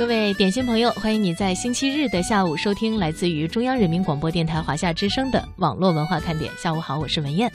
各位点心朋友，欢迎你在星期日的下午收听来自于中央人民广播电台华夏之声的网络文化看点。下午好，我是文燕。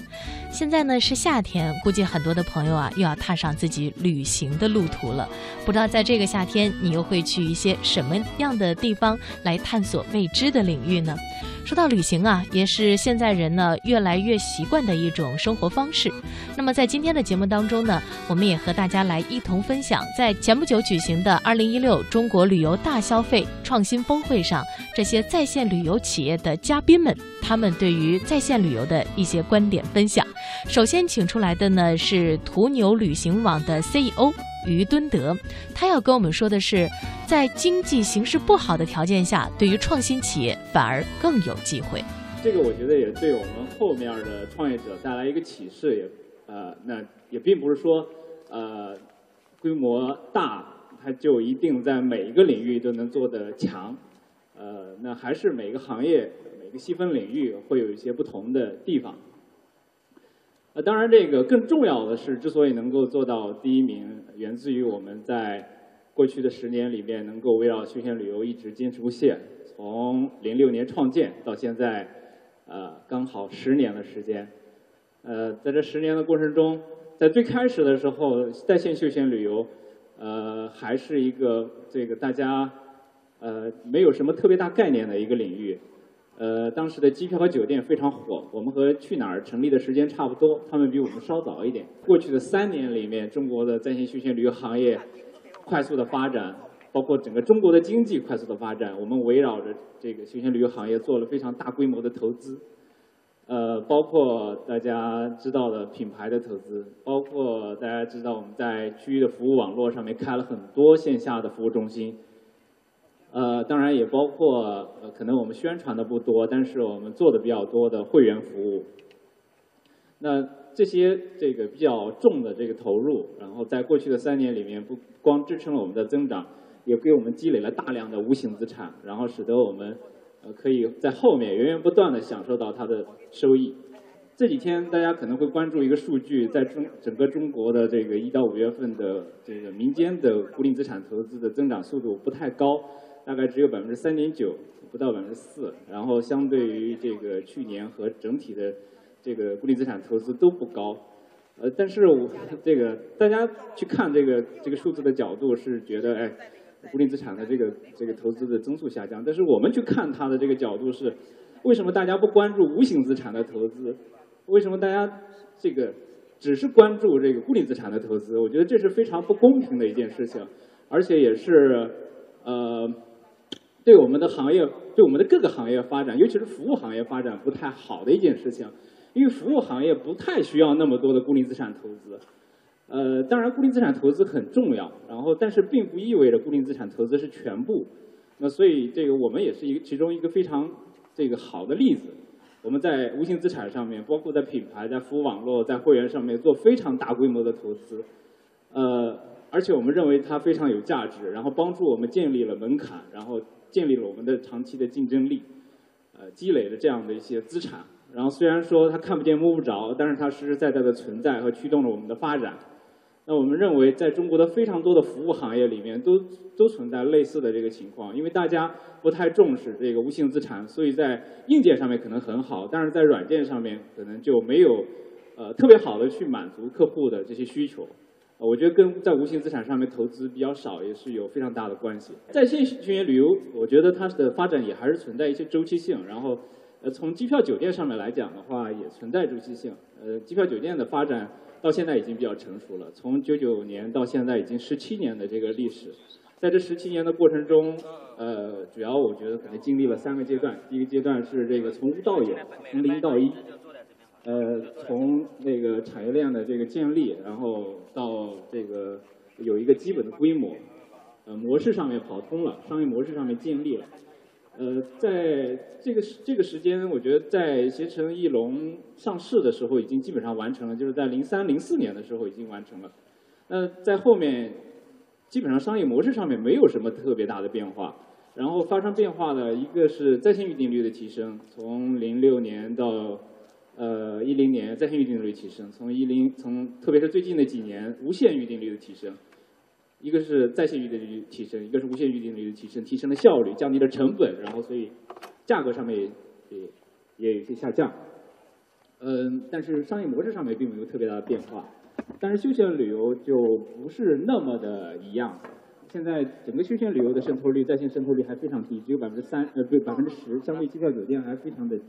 现在呢是夏天，估计很多的朋友啊又要踏上自己旅行的路途了。不知道在这个夏天，你又会去一些什么样的地方来探索未知的领域呢？说到旅行啊，也是现在人呢越来越习惯的一种生活方式。那么在今天的节目当中呢，我们也和大家来一同分享，在前不久举行的二零一六中国国旅游大消费创新峰会上，这些在线旅游企业的嘉宾们，他们对于在线旅游的一些观点分享。首先请出来的呢是途牛旅行网的 CEO。于敦德，他要跟我们说的是，在经济形势不好的条件下，对于创新企业反而更有机会。这个我觉得也对我们后面的创业者带来一个启示，也呃，那也并不是说呃规模大，它就一定在每一个领域都能做得强，呃，那还是每个行业每个细分领域会有一些不同的地方。呃，当然，这个更重要的是，之所以能够做到第一名，源自于我们在过去的十年里面，能够围绕休闲旅游一直坚持不懈。从零六年创建到现在，呃，刚好十年的时间。呃，在这十年的过程中，在最开始的时候，在线休闲旅游，呃，还是一个这个大家呃没有什么特别大概念的一个领域。呃，当时的机票和酒店非常火，我们和去哪儿成立的时间差不多，他们比我们稍早一点。过去的三年里面，中国的在线休闲旅游行业快速的发展，包括整个中国的经济快速的发展，我们围绕着这个休闲旅游行业做了非常大规模的投资，呃，包括大家知道的品牌的投资，包括大家知道我们在区域的服务网络上面开了很多线下的服务中心。呃，当然也包括，可能我们宣传的不多，但是我们做的比较多的会员服务。那这些这个比较重的这个投入，然后在过去的三年里面，不光支撑了我们的增长，也给我们积累了大量的无形资产，然后使得我们呃可以在后面源源不断的享受到它的收益。这几天大家可能会关注一个数据，在中整个中国的这个一到五月份的这个民间的固定资产投资的增长速度不太高。大概只有百分之三点九，不到百分之四。然后相对于这个去年和整体的这个固定资产投资都不高。呃，但是我这个大家去看这个这个数字的角度是觉得，哎，固定资产的这个这个投资的增速下降。但是我们去看它的这个角度是，为什么大家不关注无形资产的投资？为什么大家这个只是关注这个固定资产的投资？我觉得这是非常不公平的一件事情，而且也是呃。对我们的行业，对我们的各个行业发展，尤其是服务行业发展不太好的一件事情，因为服务行业不太需要那么多的固定资产投资。呃，当然固定资产投资很重要，然后但是并不意味着固定资产投资是全部。那所以这个我们也是一个其中一个非常这个好的例子。我们在无形资产上面，包括在品牌、在服务网络、在会员上面做非常大规模的投资。呃，而且我们认为它非常有价值，然后帮助我们建立了门槛，然后。建立了我们的长期的竞争力，呃，积累了这样的一些资产。然后虽然说它看不见摸不着，但是它实实在在的存在和驱动了我们的发展。那我们认为，在中国的非常多的服务行业里面，都都存在类似的这个情况。因为大家不太重视这个无形资产，所以在硬件上面可能很好，但是在软件上面可能就没有呃特别好的去满足客户的这些需求。我觉得跟在无形资产上面投资比较少也是有非常大的关系。在线休闲旅游，我觉得它的发展也还是存在一些周期性。然后，呃，从机票酒店上面来讲的话，也存在周期性。呃，机票酒店的发展到现在已经比较成熟了，从九九年到现在已经十七年的这个历史。在这十七年的过程中，呃，主要我觉得可能经历了三个阶段。第一个阶段是这个从无到有，从零到一。呃，从那个产业链的这个建立，然后到这个有一个基本的规模，呃，模式上面跑通了，商业模式上面建立了。呃，在这个这个时间，我觉得在携程翼龙上市的时候已经基本上完成了，就是在零三零四年的时候已经完成了。那在后面，基本上商业模式上面没有什么特别大的变化。然后发生变化的一个是在线预订率的提升，从零六年到。呃，一零年在线预订率提升，从一零从特别是最近的几年无线预订率的提升，一个是在线预订率提升，一个是无线预订率的提升，提升了效率，降低了成本，然后所以价格上面也也有些下降。嗯，但是商业模式上面并没有特别大的变化。但是休闲旅游就不是那么的一样。现在整个休闲旅游的渗透率，在线渗透率还非常低，只有百分之三，呃，不，百分之十，相对机票酒店还非常的低。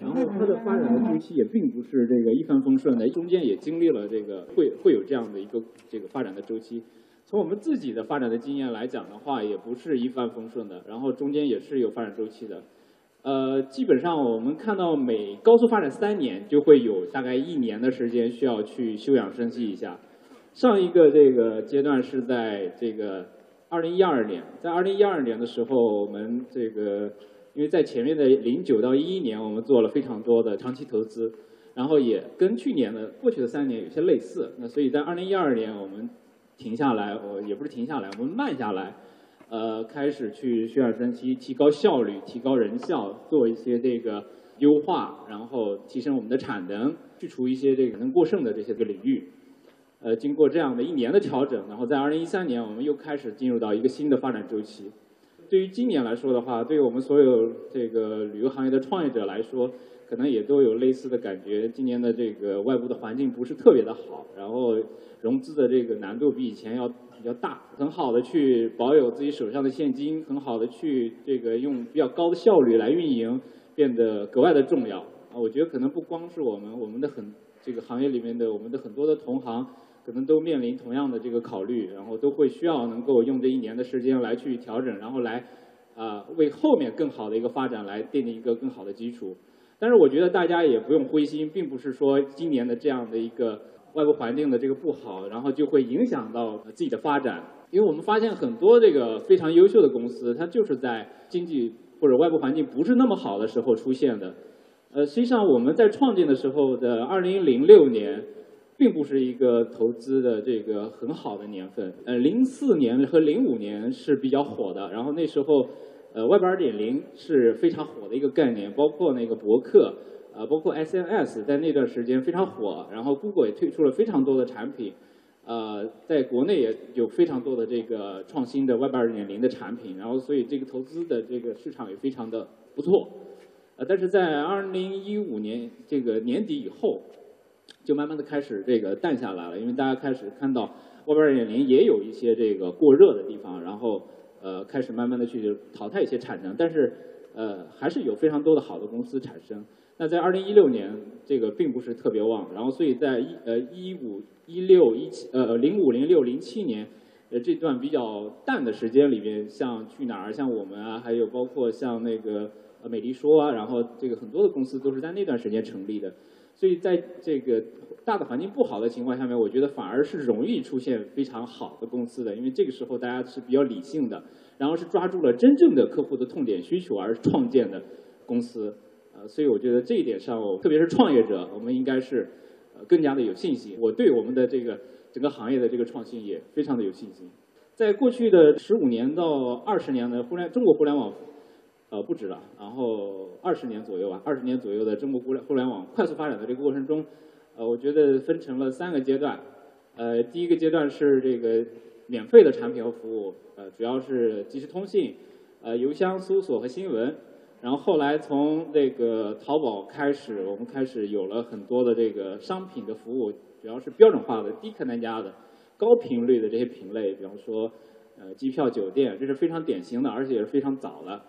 然后它的发展的周期也并不是这个一帆风顺的，中间也经历了这个会会有这样的一个这个发展的周期。从我们自己的发展的经验来讲的话，也不是一帆风顺的，然后中间也是有发展周期的。呃，基本上我们看到每高速发展三年，就会有大概一年的时间需要去休养生息一下。上一个这个阶段是在这个二零一二年，在二零一二年的时候，我们这个因为在前面的零九到一一年，我们做了非常多的长期投资，然后也跟去年的过去的三年有些类似。那所以在二零一二年，我们停下来，呃也不是停下来，我们慢下来。呃，开始去休养生息，提高效率，提高人效，做一些这个优化，然后提升我们的产能，去除一些这个能过剩的这些个领域。呃，经过这样的一年的调整，然后在二零一三年，我们又开始进入到一个新的发展周期。对于今年来说的话，对于我们所有这个旅游行业的创业者来说，可能也都有类似的感觉。今年的这个外部的环境不是特别的好，然后融资的这个难度比以前要。比较大，很好的去保有自己手上的现金，很好的去这个用比较高的效率来运营，变得格外的重要啊！我觉得可能不光是我们，我们的很这个行业里面的我们的很多的同行，可能都面临同样的这个考虑，然后都会需要能够用这一年的时间来去调整，然后来啊为后面更好的一个发展来奠定一个更好的基础。但是我觉得大家也不用灰心，并不是说今年的这样的一个。外部环境的这个不好，然后就会影响到自己的发展。因为我们发现很多这个非常优秀的公司，它就是在经济或者外部环境不是那么好的时候出现的。呃，实际上我们在创建的时候的二零零六年，并不是一个投资的这个很好的年份。呃，零四年和零五年是比较火的，然后那时候，呃，Web 二点零是非常火的一个概念，包括那个博客。啊，包括 SNS 在那段时间非常火，然后 Google 也推出了非常多的产品，呃，在国内也有非常多的这个创新的 Web 二点零的产品，然后所以这个投资的这个市场也非常的不错，呃，但是在二零一五年这个年底以后，就慢慢的开始这个淡下来了，因为大家开始看到 Web 二点零也有一些这个过热的地方，然后呃开始慢慢的去淘汰一些产能，但是呃还是有非常多的好的公司产生。那在二零一六年，这个并不是特别旺，然后所以在一呃一五一六一七呃零五零六零七年，呃这段比较淡的时间里面，像去哪儿，像我们啊，还有包括像那个呃美丽说啊，然后这个很多的公司都是在那段时间成立的，所以在这个大的环境不好的情况下面，我觉得反而是容易出现非常好的公司的，因为这个时候大家是比较理性的，然后是抓住了真正的客户的痛点需求而创建的公司。呃，所以我觉得这一点上，特别是创业者，我们应该是呃更加的有信心。我对我们的这个整个行业的这个创新也非常的有信心。在过去的十五年到二十年的互联中国互联网，呃不止了，然后二十年左右吧，二十年左右的中国互联互联网快速发展的这个过程中，呃，我觉得分成了三个阶段。呃，第一个阶段是这个免费的产品和服务，呃，主要是即时通信、呃邮箱搜索和新闻。然后后来从这个淘宝开始，我们开始有了很多的这个商品的服务，主要是标准化的、低客单价的、高频率的这些品类，比方说，呃，机票、酒店，这是非常典型的，而且也是非常早的。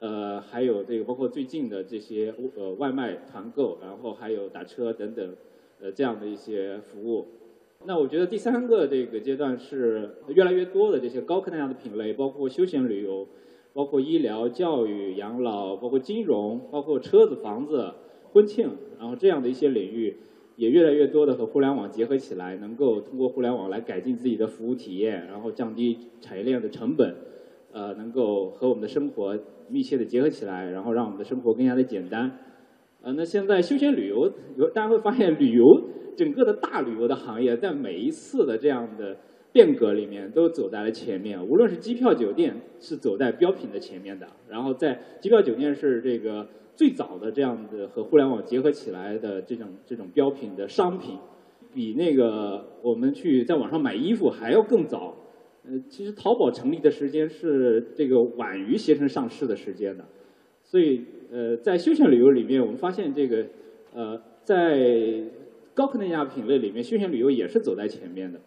呃，还有这个包括最近的这些呃外卖团购，然后还有打车等等，呃这样的一些服务。那我觉得第三个这个阶段是越来越多的这些高客单价的品类，包括休闲旅游。包括医疗、教育、养老，包括金融，包括车子、房子、婚庆，然后这样的一些领域，也越来越多的和互联网结合起来，能够通过互联网来改进自己的服务体验，然后降低产业链的成本，呃，能够和我们的生活密切的结合起来，然后让我们的生活更加的简单。呃，那现在休闲旅游，有大家会发现，旅游整个的大旅游的行业，在每一次的这样的。变革里面都走在了前面，无论是机票酒店是走在标品的前面的，然后在机票酒店是这个最早的这样的和互联网结合起来的这种这种标品的商品，比那个我们去在网上买衣服还要更早，呃，其实淘宝成立的时间是这个晚于携程上市的时间的，所以呃，在休闲旅游里面，我们发现这个呃，在高客单价品类里面，休闲旅游也是走在前面的。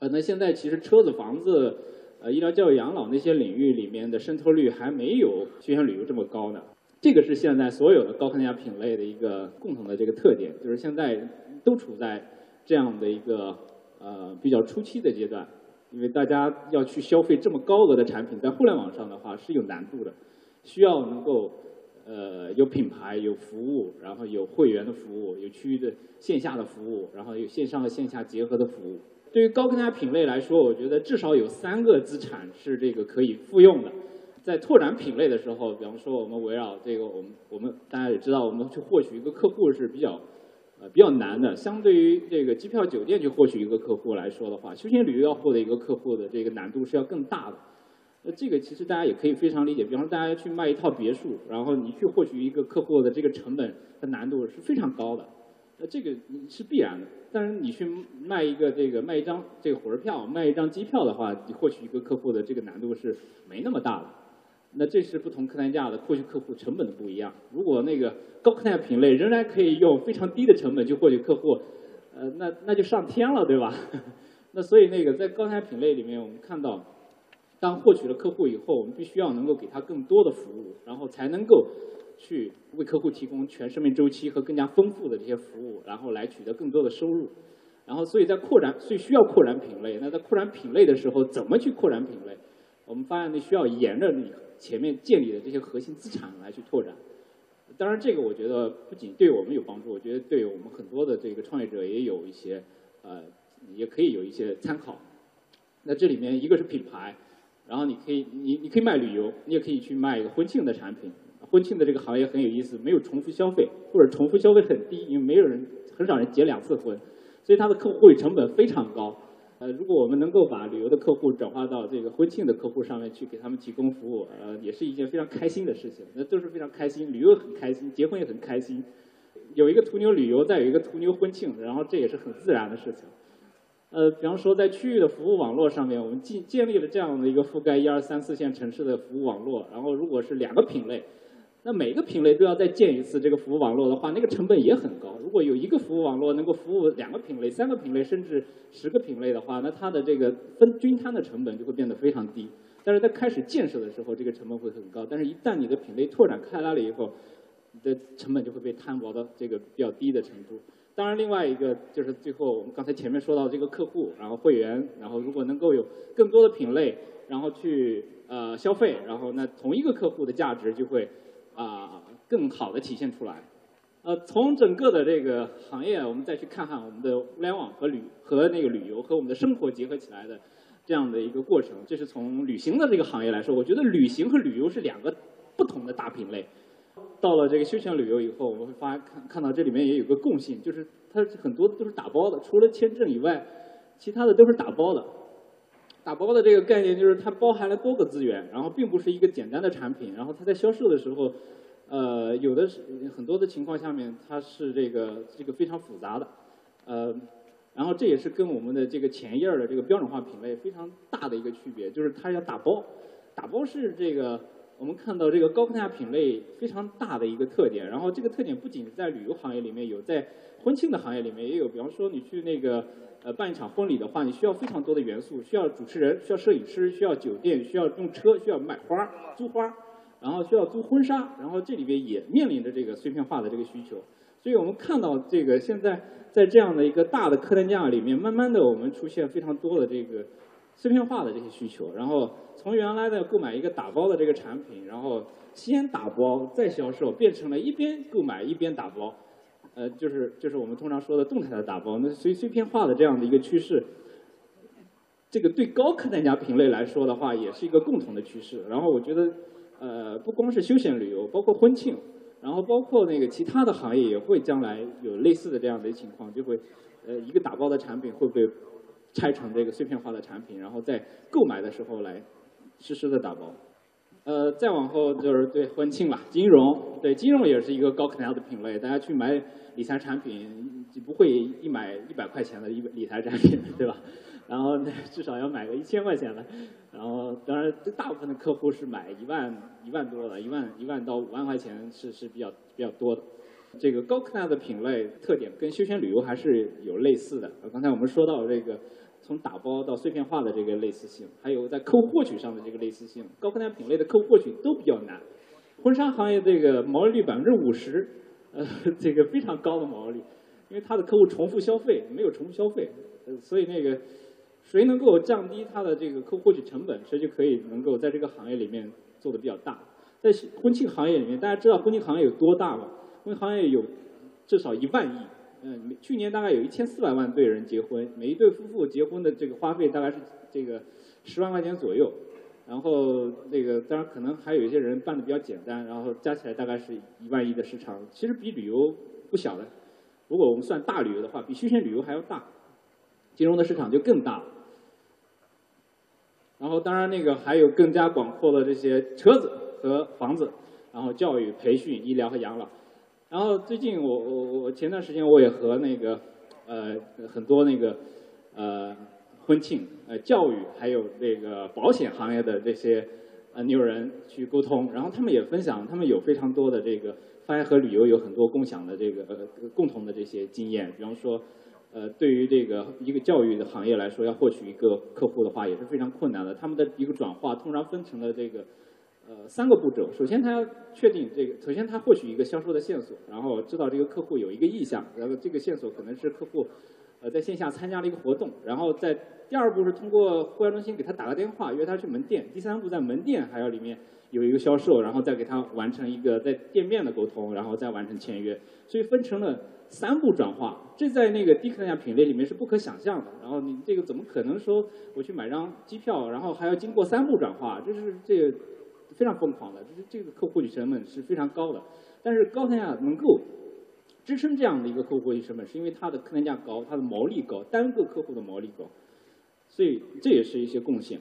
呃，那现在其实车子、房子、呃医疗教育、养老那些领域里面的渗透率还没有休闲旅游这么高呢。这个是现在所有的高客单价品类的一个共同的这个特点，就是现在都处在这样的一个呃比较初期的阶段。因为大家要去消费这么高额的产品，在互联网上的话是有难度的，需要能够呃有品牌、有服务，然后有会员的服务，有区域的线下的服务，然后有线上和线下结合的服务。对于高客单价品类来说，我觉得至少有三个资产是这个可以复用的。在拓展品类的时候，比方说我们围绕这个，我们我们大家也知道，我们去获取一个客户是比较。呃，比较难的。相对于这个机票酒店去获取一个客户来说的话，休闲旅游要获得一个客户的这个难度是要更大的。那这个其实大家也可以非常理解。比方说，大家去卖一套别墅，然后你去获取一个客户的这个成本和难度是非常高的。那这个是必然的。但是你去卖一个这个卖一张这个火车票，卖一张机票的话，你获取一个客户的这个难度是没那么大的。那这是不同客单价的获取客户成本的不一样。如果那个高客单品类仍然可以用非常低的成本去获取客户，呃，那那就上天了，对吧？那所以那个在高单品类里面，我们看到，当获取了客户以后，我们必须要能够给他更多的服务，然后才能够去为客户提供全生命周期和更加丰富的这些服务，然后来取得更多的收入。然后所以在扩展，所以需要扩展品类。那在扩展品类的时候，怎么去扩展品类？我们发现那需要沿着你。前面建立的这些核心资产来去拓展，当然这个我觉得不仅对我们有帮助，我觉得对我们很多的这个创业者也有一些呃，也可以有一些参考。那这里面一个是品牌，然后你可以你你可以卖旅游，你也可以去卖一个婚庆的产品。婚庆的这个行业很有意思，没有重复消费，或者重复消费很低，因为没有人很少人结两次婚，所以它的客户成本非常高。呃，如果我们能够把旅游的客户转化到这个婚庆的客户上面去，给他们提供服务，呃，也是一件非常开心的事情。那都是非常开心，旅游很开心，结婚也很开心。有一个途牛旅游，再有一个途牛婚庆，然后这也是很自然的事情。呃，比方说在区域的服务网络上面，我们建建立了这样的一个覆盖一二三四线城市的服务网络。然后如果是两个品类。那每个品类都要再建一次这个服务网络的话，那个成本也很高。如果有一个服务网络能够服务两个品类、三个品类，甚至十个品类的话，那它的这个分均摊的成本就会变得非常低。但是在开始建设的时候，这个成本会很高。但是一旦你的品类拓展开来了以后，你的成本就会被摊薄到这个比较低的程度。当然，另外一个就是最后我们刚才前面说到这个客户，然后会员，然后如果能够有更多的品类，然后去呃消费，然后那同一个客户的价值就会。啊，更好的体现出来。呃，从整个的这个行业，我们再去看看我们的互联网和旅和那个旅游和我们的生活结合起来的这样的一个过程。这是从旅行的这个行业来说，我觉得旅行和旅游是两个不同的大品类。到了这个休闲旅游以后，我们会发看看到这里面也有个共性，就是它很多都是打包的，除了签证以外，其他的都是打包的。打包的这个概念就是它包含了多个资源，然后并不是一个简单的产品，然后它在销售的时候，呃，有的是很多的情况下面它是这个这个非常复杂的，呃，然后这也是跟我们的这个前页的这个标准化品类非常大的一个区别，就是它要打包，打包是这个我们看到这个高客单价品类非常大的一个特点，然后这个特点不仅在旅游行业里面有，在婚庆的行业里面也有，比方说你去那个。呃，办一场婚礼的话，你需要非常多的元素，需要主持人，需要摄影师，需要酒店，需要用车，需要买花、租花，然后需要租婚纱，然后这里边也面临着这个碎片化的这个需求。所以我们看到这个现在在这样的一个大的客单价里面，慢慢的我们出现非常多的这个碎片化的这些需求。然后从原来的购买一个打包的这个产品，然后先打包再销售，变成了一边购买一边打包。呃，就是就是我们通常说的动态的打包，那随碎片化的这样的一个趋势，这个对高客单价品类来说的话，也是一个共同的趋势。然后我觉得，呃，不光是休闲旅游，包括婚庆，然后包括那个其他的行业也会将来有类似的这样的情况，就会，呃，一个打包的产品会被拆成这个碎片化的产品，然后在购买的时候来实时的打包。呃，再往后就是对婚庆了，金融，对金融也是一个高客单的品类，大家去买理财产品就不会一买一百块钱的一理财产品，对吧？然后至少要买个一千块钱的，然后当然大部分的客户是买一万一万多的，一万一万到五万块钱是是比较比较多的。这个高客纳的品类特点跟休闲旅游还是有类似的。刚才我们说到这个从打包到碎片化的这个类似性，还有在客户获取上的这个类似性，高客单品类的客户获取都比较难。婚纱行业这个毛利率百分之五十，呃，这个非常高的毛利，因为它的客户重复消费没有重复消费，呃，所以那个谁能够降低它的这个客户获取成本，谁就可以能够在这个行业里面做的比较大。在婚庆行业里面，大家知道婚庆行业有多大吗？婚庆行业有至少一万亿，嗯，去年大概有一千四百万对人结婚，每一对夫妇结婚的这个花费大概是这个十万块钱左右。然后那个当然可能还有一些人办的比较简单，然后加起来大概是一万亿的市场，其实比旅游不小的。如果我们算大旅游的话，比休闲旅游还要大，金融的市场就更大。然后当然那个还有更加广阔的这些车子和房子，然后教育、培训、医疗和养老。然后最近我我我前段时间我也和那个呃很多那个呃。婚庆、呃教育，还有这个保险行业的这些呃牛人去沟通，然后他们也分享，他们有非常多的这个发现和旅游有很多共享的这个呃共同的这些经验。比方说，呃对于这个一个教育的行业来说，要获取一个客户的话也是非常困难的。他们的一个转化通常分成了这个呃三个步骤。首先他要确定这个，首先他获取一个销售的线索，然后知道这个客户有一个意向，然后这个线索可能是客户呃在线下参加了一个活动，然后在第二步是通过会员中心给他打个电话，约他去门店。第三步在门店还要里面有一个销售，然后再给他完成一个在店面的沟通，然后再完成签约。所以分成了三步转化，这在那个低客单价品类里面是不可想象的。然后你这个怎么可能说我去买张机票，然后还要经过三步转化？这是这个非常疯狂的，这是这个客户取成本是非常高的。但是高单价能够支撑这样的一个客户获取成本，是因为它的客单价高，它的毛利高，单个客户的毛利高。所以这也是一些贡献，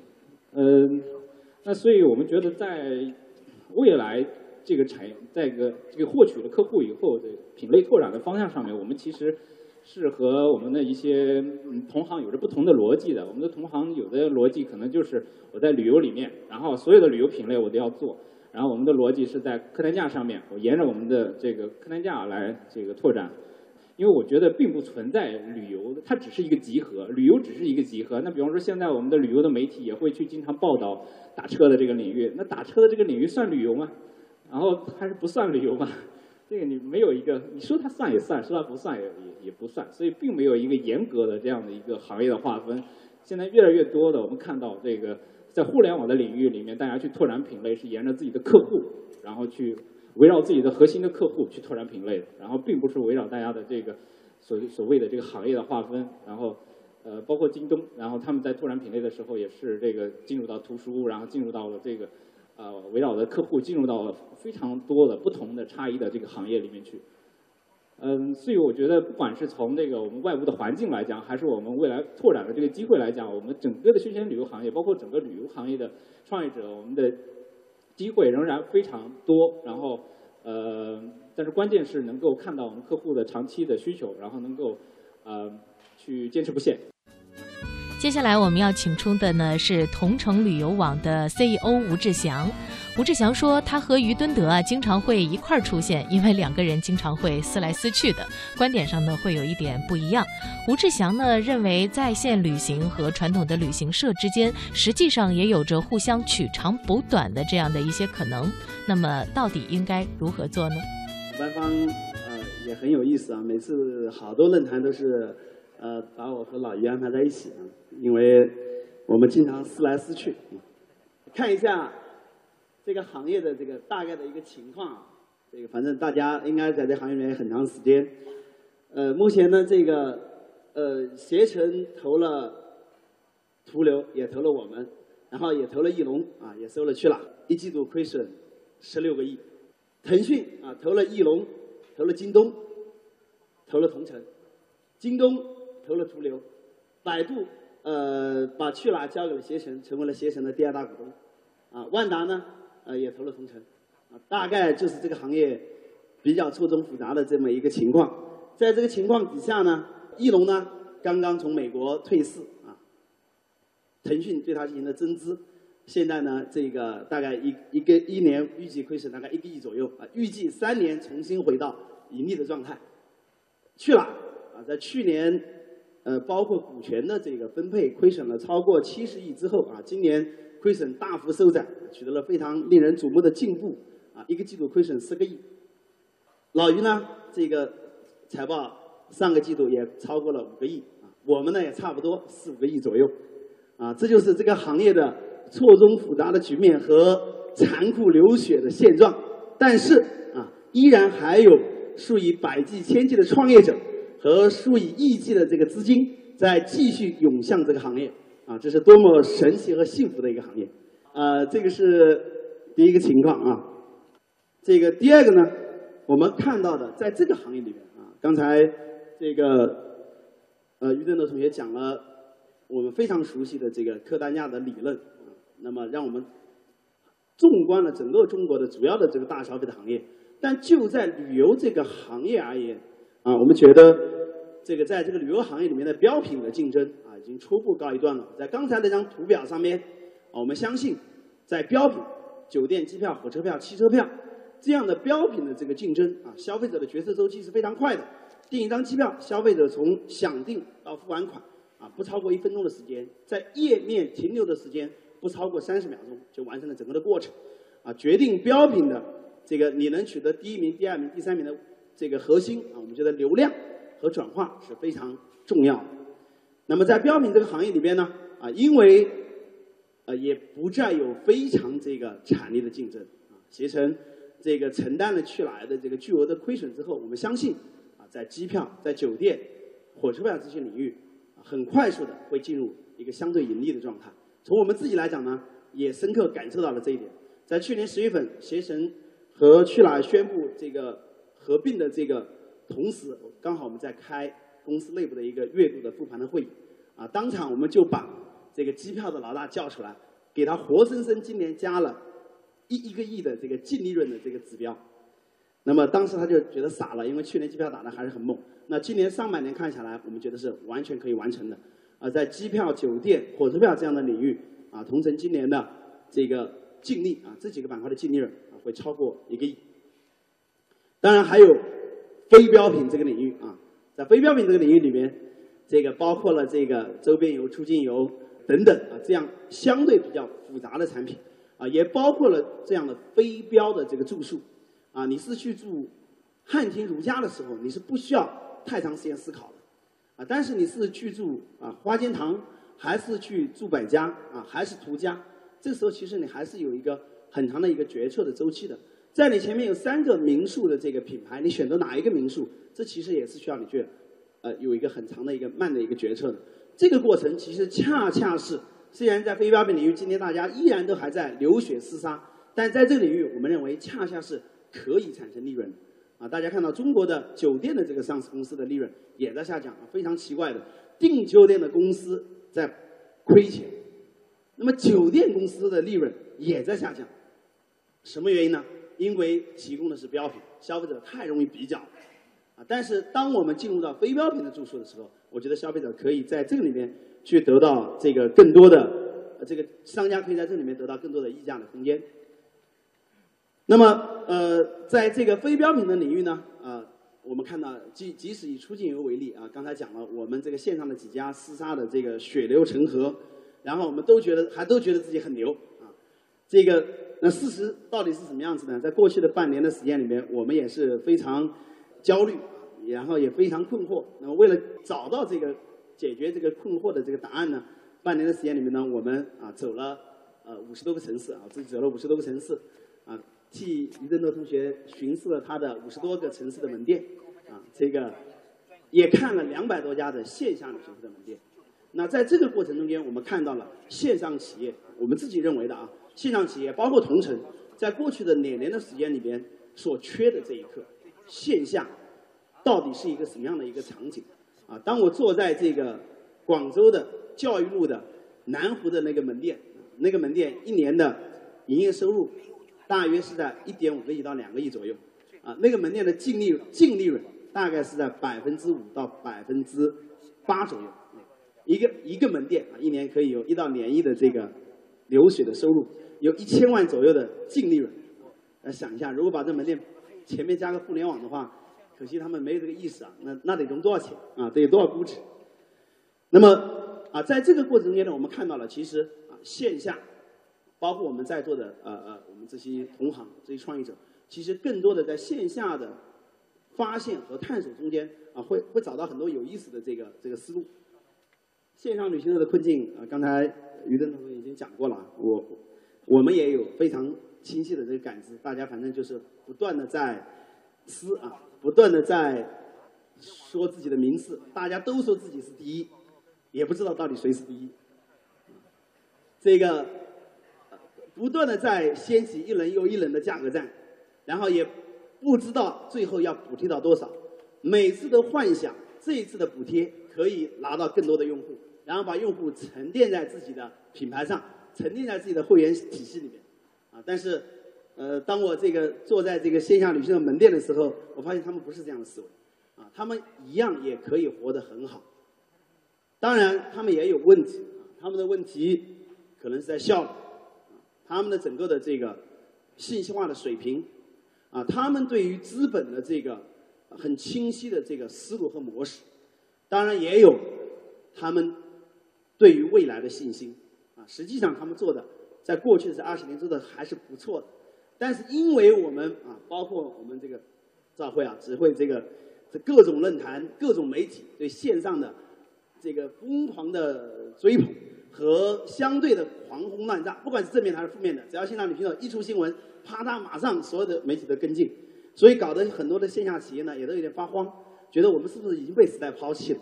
嗯，那所以我们觉得在未来这个产业，在一个这个获取了客户以后的品类拓展的方向上面，我们其实是和我们的一些同行有着不同的逻辑的。我们的同行有的逻辑可能就是我在旅游里面，然后所有的旅游品类我都要做，然后我们的逻辑是在客单价上面，我沿着我们的这个客单价来这个拓展。因为我觉得并不存在旅游，它只是一个集合，旅游只是一个集合。那比方说，现在我们的旅游的媒体也会去经常报道打车的这个领域。那打车的这个领域算旅游吗？然后还是不算旅游吗？这个你没有一个，你说它算也算，说它不算也也也不算。所以并没有一个严格的这样的一个行业的划分。现在越来越多的，我们看到这个在互联网的领域里面，大家去拓展品类是沿着自己的客户，然后去。围绕自己的核心的客户去拓展品类，然后并不是围绕大家的这个所所谓的这个行业的划分，然后呃包括京东，然后他们在拓展品类的时候也是这个进入到图书，然后进入到了这个呃围绕的客户进入到了非常多的不同的差异的这个行业里面去，嗯，所以我觉得不管是从这个我们外部的环境来讲，还是我们未来拓展的这个机会来讲，我们整个的休闲旅游行业，包括整个旅游行业的创业者，我们的。机会仍然非常多，然后，呃，但是关键是能够看到我们客户的长期的需求，然后能够，呃，去坚持不懈。接下来我们要请出的呢是同城旅游网的 CEO 吴志祥。吴志祥说，他和于敦德啊经常会一块儿出现，因为两个人经常会撕来撕去的，观点上呢会有一点不一样。吴志祥呢认为，在线旅行和传统的旅行社之间，实际上也有着互相取长补短的这样的一些可能。那么，到底应该如何做呢？主办方呃也很有意思啊，每次好多论坛都是。呃，把我和老于安排在一起啊，因为我们经常撕来撕去。看一下这个行业的这个大概的一个情况，这个反正大家应该在这行业里面很长时间。呃，目前呢，这个呃携程投了途流，也投了我们，然后也投了翼龙啊，也收了去了，一季度亏损十六个亿。腾讯啊投了翼龙，投了京东，投了同城，京东。投了途流，百度呃把去哪交给了携程，成为了携程的第二大股东，啊，万达呢呃也投了同城，啊，大概就是这个行业比较错综复杂的这么一个情况。在这个情况底下呢，翼龙呢刚刚从美国退市啊，腾讯对它进行了增资，现在呢，这个大概一一个一年预计亏损大概一个亿左右啊，预计三年重新回到盈利的状态。去哪啊？在去年，呃，包括股权的这个分配亏损了超过七十亿之后啊，今年亏损大幅收窄，取得了非常令人瞩目的进步啊，一个季度亏损四个亿。老于呢，这个财报上个季度也超过了五个亿啊，我们呢也差不多四五个亿左右，啊，这就是这个行业的错综复杂的局面和残酷流血的现状。但是啊，依然还有数以百计、千计的创业者和数以亿计的这个资金在继续涌向这个行业啊，这是多么神奇和幸福的一个行业。啊，这个是第一个情况啊，这个第二个呢？我们看到的，在这个行业里面啊，刚才这个呃于正德同学讲了我们非常熟悉的这个客单价的理论，那么让我们纵观了整个中国的主要的这个大消费的行业，但就在旅游这个行业而言啊，我们觉得这个在这个旅游行业里面的标品的竞争啊，已经初步告一段落。在刚才那张图表上面，我们相信在标品、酒店、机票、火车票、汽车票。这样的标品的这个竞争啊，消费者的决策周期是非常快的。订一张机票，消费者从想订到付完款啊，不超过一分钟的时间，在页面停留的时间不超过三十秒钟就完成了整个的过程。啊，决定标品的这个你能取得第一名、第二名、第三名的这个核心啊，我们觉得流量和转化是非常重要的。那么在标品这个行业里边呢，啊，因为呃也不再有非常这个惨烈的竞争啊，携程。这个承担了去哪儿的这个巨额的亏损之后，我们相信啊，在机票、在酒店、火车票这些领域，很快速的会进入一个相对盈利的状态。从我们自己来讲呢，也深刻感受到了这一点。在去年十月份，携程和去哪儿宣布这个合并的这个同时，刚好我们在开公司内部的一个月度的复盘的会议，啊，当场我们就把这个机票的老大叫出来，给他活生生今年加了。一一个亿的这个净利润的这个指标，那么当时他就觉得傻了，因为去年机票打的还是很猛。那今年上半年看下来，我们觉得是完全可以完成的。啊，在机票、酒店、火车票这样的领域，啊，同城今年的这个净利啊，这几个板块的净利润啊，会超过一个亿。当然还有非标品这个领域啊，在非标品这个领域里面，这个包括了这个周边游、出境游等等啊，这样相对比较复杂的产品。啊，也包括了这样的非标的这个住宿，啊，你是去住汉庭如家的时候，你是不需要太长时间思考的，啊，但是你是去住啊花间堂，还是去住百家啊，还是途家，这时候其实你还是有一个很长的一个决策的周期的。在你前面有三个民宿的这个品牌，你选择哪一个民宿，这其实也是需要你去呃有一个很长的一个慢的一个决策的。这个过程其实恰恰是。虽然在非标品领域，今天大家依然都还在流血厮杀，但在这个领域，我们认为恰恰是可以产生利润的。啊，大家看到中国的酒店的这个上市公司的利润也在下降啊，非常奇怪的，订酒店的公司在亏钱，那么酒店公司的利润也在下降，什么原因呢？因为提供的是标品，消费者太容易比较。啊，但是当我们进入到非标品的住宿的时候，我觉得消费者可以在这个里面。去得到这个更多的，这个商家可以在这里面得到更多的溢价的空间。那么，呃，在这个非标品的领域呢，啊，我们看到，即即使以出境游为例啊，刚才讲了我们这个线上的几家厮杀的这个血流成河，然后我们都觉得还都觉得自己很牛啊。这个那事实到底是什么样子呢？在过去的半年的时间里面，我们也是非常焦虑，然后也非常困惑。那么为了找到这个。解决这个困惑的这个答案呢？半年的时间里面呢，我们啊走了呃五十多个城市啊，自己走了五十多个城市啊，替余振乐同学巡视了他的五十多个城市的门店啊，这个也看了两百多家的线下旅行社的门店。那在这个过程中间，我们看到了线上企业，我们自己认为的啊，线上企业包括同城，在过去的两年的时间里边所缺的这一刻，线下到底是一个什么样的一个场景？啊，当我坐在这个广州的教育路的南湖的那个门店，那个门店一年的营业收入大约是在一点五个亿到两个亿左右，啊，那个门店的净利净利润大概是在百分之五到百分之八左右。一个一个门店啊，一年可以有一到两亿的这个流水的收入，有一千万左右的净利润。呃，想一下，如果把这门店前面加个互联网的话，可惜他们没有这个意识啊。那那得融多少钱啊？得有多少估值？那么啊，在这个过程中间呢，我们看到了，其实啊，线下，包括我们在座的呃呃，我们这些同行、这些创业者，其实更多的在线下的发现和探索中间啊，会会找到很多有意思的这个这个思路。线上旅行社的困境啊，刚才于登同学已经讲过了，我我们也有非常清晰的这个感知，大家反正就是不断的在撕啊，不断的在说自己的名次，大家都说自己是第一。也不知道到底谁是第一，这个不断的在掀起一轮又一轮的价格战，然后也不知道最后要补贴到多少，每次都幻想这一次的补贴可以拿到更多的用户，然后把用户沉淀在自己的品牌上，沉淀在自己的会员体系里面，啊，但是，呃，当我这个坐在这个线下旅行社门店的时候，我发现他们不是这样的思维，啊，他们一样也可以活得很好。当然，他们也有问题。啊。他们的问题可能是在效率，他们的整个的这个信息化的水平，啊，他们对于资本的这个很清晰的这个思路和模式，当然也有他们对于未来的信心。实际上，他们做的在过去的这二十年做的还是不错的。但是，因为我们啊，包括我们这个赵会啊，只会这个这各种论坛、各种媒体对线上的。这个疯狂的追捧和相对的狂轰滥炸，不管是正面还是负面的，只要线上你听到一出新闻，啪嗒，马上所有的媒体都跟进，所以搞得很多的线下企业呢也都有点发慌，觉得我们是不是已经被时代抛弃了？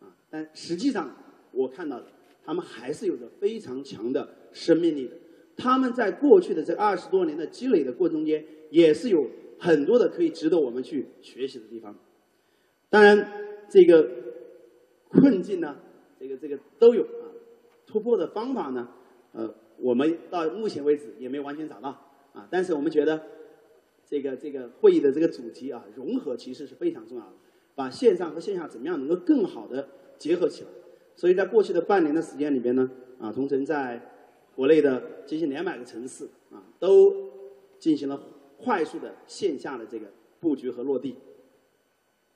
啊，但实际上我看到的，他们还是有着非常强的生命力的。他们在过去的这二十多年的积累的过程中间，也是有很多的可以值得我们去学习的地方。当然，这个。困境呢，这个这个都有啊，突破的方法呢，呃，我们到目前为止也没完全找到啊，但是我们觉得，这个这个会议的这个主题啊，融合其实是非常重要的，把线上和线下怎么样能够更好的结合起来。所以在过去的半年的时间里边呢，啊，同城在国内的接近两百个城市啊，都进行了快速的线下的这个布局和落地。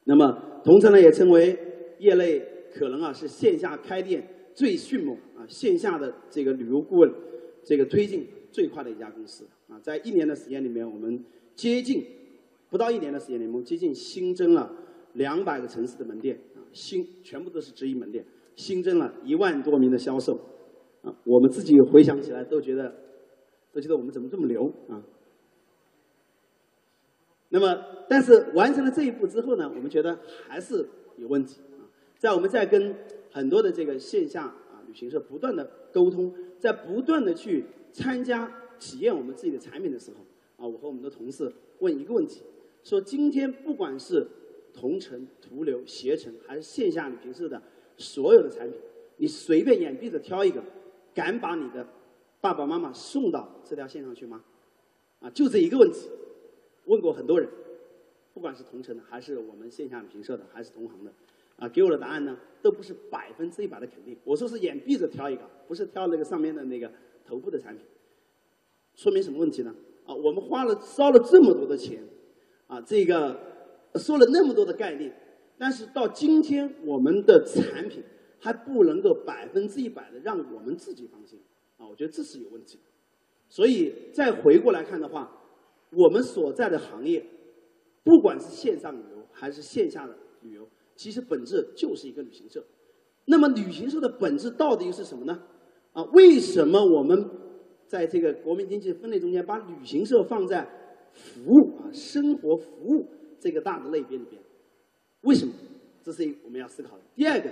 那么同城呢，也成为业内。可能啊是线下开店最迅猛啊，线下的这个旅游顾问，这个推进最快的一家公司啊，在一年的时间里面，我们接近不到一年的时间里面，接近新增了两百个城市的门店啊，新全部都是直营门店，新增了一万多名的销售啊，我们自己回想起来都觉得，都觉得我们怎么这么牛啊？那么，但是完成了这一步之后呢，我们觉得还是有问题啊。在我们在跟很多的这个线下啊旅行社不断的沟通，在不断的去参加体验我们自己的产品的时候，啊，我和我们的同事问一个问题：说今天不管是同城、途流、携程，还是线下旅行社的所有的产品，你随便眼闭着挑一个，敢把你的爸爸妈妈送到这条线上去吗？啊，就这一个问题，问过很多人，不管是同城的，还是我们线下旅行社的，还是同行的。啊，给我的答案呢，都不是百分之一百的肯定。我说是眼闭着挑一个，不是挑那个上面的那个头部的产品。说明什么问题呢？啊，我们花了烧了这么多的钱，啊，这个说了那么多的概念，但是到今天我们的产品还不能够百分之一百的让我们自己放心。啊，我觉得这是有问题。所以再回过来看的话，我们所在的行业，不管是线上旅游还是线下的旅游。其实本质就是一个旅行社，那么旅行社的本质到底是什么呢？啊，为什么我们在这个国民经济分类中间把旅行社放在服务啊生活服务这个大的类别里边？为什么？这是我们要思考的。第二个，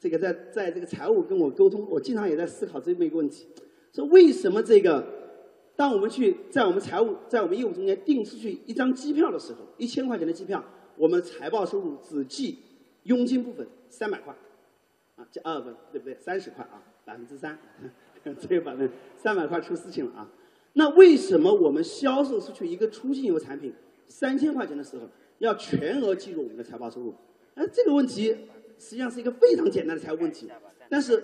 这个在在这个财务跟我沟通，我经常也在思考这么一个问题：说为什么这个当我们去在我们财务在我们业务中间订出去一张机票的时候，一千块钱的机票？我们财报收入只计佣金部分三百块，啊，加二分对不对？三十块啊，百分之三，这个百分三百块出事情了啊。那为什么我们销售出去一个出境游产品三千块钱的时候，要全额计入我们的财报收入？哎，这个问题实际上是一个非常简单的财务问题，但是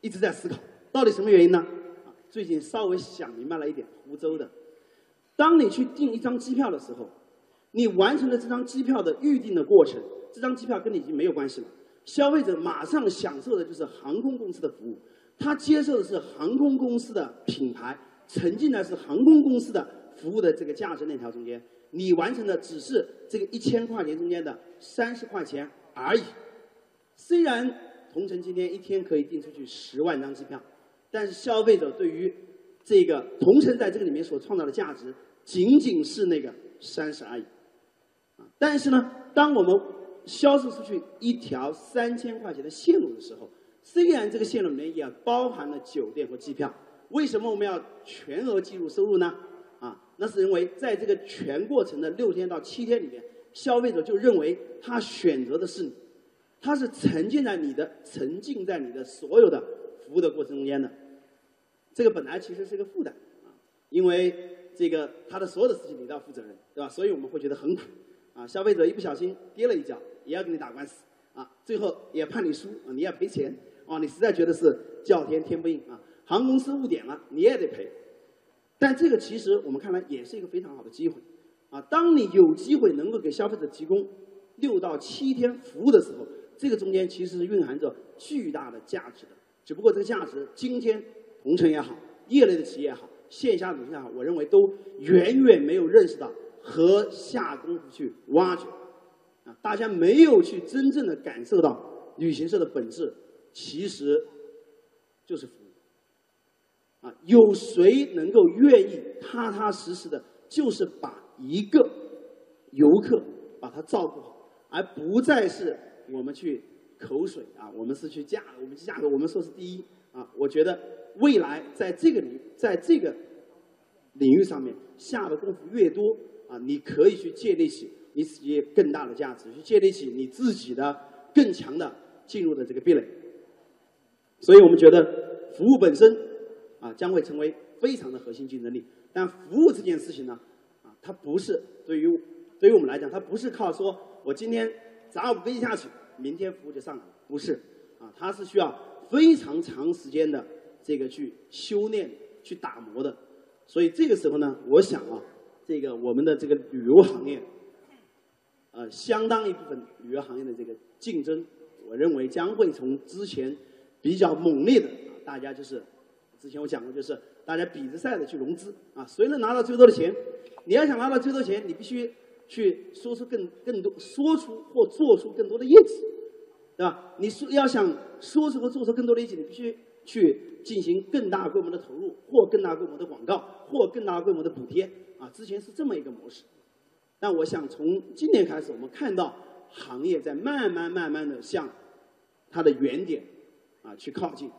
一直在思考，到底什么原因呢？最近稍微想明白了一点，湖州的，当你去订一张机票的时候，你完成了这张机票的预订的过程，这张机票跟你已经没有关系了，消费者马上享受的就是航空公司的服务，他接受的是航空公司的品牌，沉浸在是航空公司的服务的这个价值链条中间，你完成的只是这个一千块钱中间的三十块钱而已。虽然同城今天一天可以订出去十万张机票，但是消费者对于这个同城在这个里面所创造的价值，仅仅是那个三十而已。啊，但是呢，当我们销售出去一条三千块钱的线路的时候，虽然这个线路里面也包含了酒店和机票，为什么我们要全额计入收入呢？那是因为在这个全过程的六天到七天里面，消费者就认为他选择的是你。他是沉浸在你的沉浸在你的所有的服务的过程中间的，这个本来其实是个负担啊，因为这个他的所有的事情你都要负责任，对吧？所以我们会觉得很苦啊。消费者一不小心跌了一跤，也要跟你打官司啊，最后也判你输啊，你要赔钱啊。你实在觉得是叫天天不应啊，航空公司误点了你也得赔。但这个其实我们看来也是一个非常好的机会啊。当你有机会能够给消费者提供六到七天服务的时候。这个中间其实是蕴含着巨大的价值的，只不过这个价值今天同城也好，业内的企业也好，线下的也好，我认为都远远没有认识到和下功夫去挖掘，啊，大家没有去真正的感受到旅行社的本质其实就是服务，啊，有谁能够愿意踏踏实实的，就是把一个游客把他照顾好，而不再是。我们去口水啊，我们是去价，我们价格，我们说是第一啊。我觉得未来在这个领，在这个领域上面下的功夫越多啊，你可以去建立起你企业更大的价值，去建立起你自己的更强的进入的这个壁垒。所以我们觉得服务本身啊将会成为非常的核心竞争力。但服务这件事情呢啊，它不是对于对于我们来讲，它不是靠说我今天。砸五个亿下去，明天服务就上来了？不是，啊，它是需要非常长时间的这个去修炼、去打磨的。所以这个时候呢，我想啊，这个我们的这个旅游行业，呃，相当一部分旅游行业的这个竞争，我认为将会从之前比较猛烈的，啊大家就是之前我讲过，就是大家比着赛的去融资啊，谁能拿到最多的钱？你要想拿到最多钱，你必须。去说出更更多，说出或做出更多的业绩，对吧？你说要想说出和做出更多的业绩，你必须去进行更大规模的投入，或更大规模的广告，或更大规模的补贴啊。之前是这么一个模式，但我想从今年开始，我们看到行业在慢慢慢慢的向它的原点啊去靠近，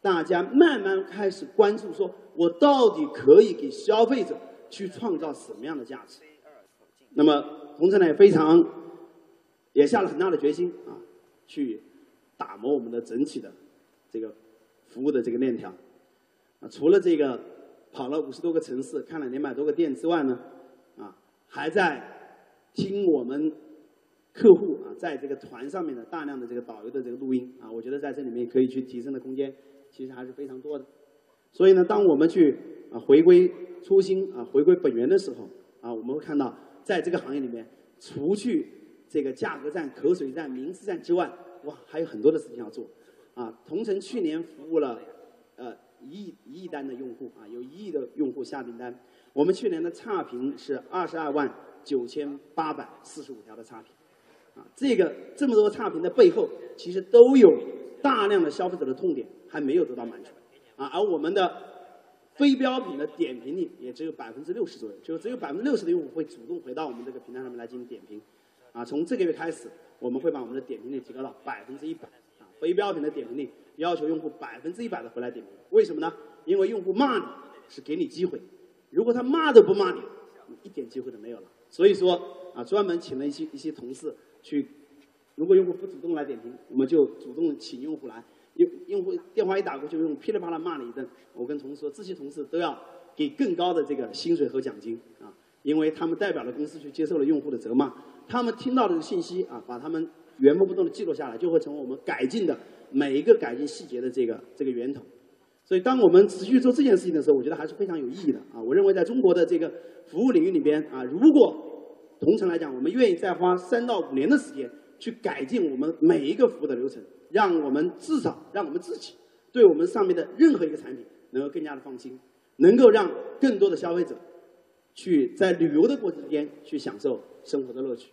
大家慢慢开始关注，说我到底可以给消费者去创造什么样的价值？那么，同时呢也非常，也下了很大的决心啊，去打磨我们的整体的这个服务的这个链条。啊，除了这个跑了五十多个城市，看了两百多个店之外呢，啊，还在听我们客户啊在这个团上面的大量的这个导游的这个录音啊，我觉得在这里面可以去提升的空间其实还是非常多的。所以呢，当我们去啊回归初心啊回归本源的时候啊，我们会看到。在这个行业里面，除去这个价格战、口水战、名次战之外，哇，还有很多的事情要做。啊，同城去年服务了呃一亿一亿单的用户啊，有一亿的用户下订单。我们去年的差评是二十二万九千八百四十五条的差评。啊，这个这么多差评的背后，其实都有大量的消费者的痛点还没有得到满足。啊，而我们的。非标品的点评率也只有百分之六十左右，就只有百分之六十的用户会主动回到我们这个平台上面来进行点评，啊，从这个月开始，我们会把我们的点评率提高到百分之一百，啊，非标品的点评率要求用户百分之一百的回来点评，为什么呢？因为用户骂你是给你机会，如果他骂都不骂你，你一点机会都没有了。所以说啊，专门请了一些一些同事去，如果用户不主动来点评，我们就主动请用户来。用用户电话一打过去，用噼里啪啦骂了一顿。我跟同事说，这些同事都要给更高的这个薪水和奖金啊，因为他们代表了公司去接受了用户的责骂。他们听到的信息啊，把他们原封不动的记录下来，就会成为我们改进的每一个改进细节的这个这个源头。所以，当我们持续做这件事情的时候，我觉得还是非常有意义的啊！我认为，在中国的这个服务领域里边啊，如果同城来讲，我们愿意再花三到五年的时间去改进我们每一个服务的流程，让我们至少让我们自己对我们上面的任何一个产品能够更加的放心，能够让更多的消费者去在旅游的过程中间去享受生活的乐趣。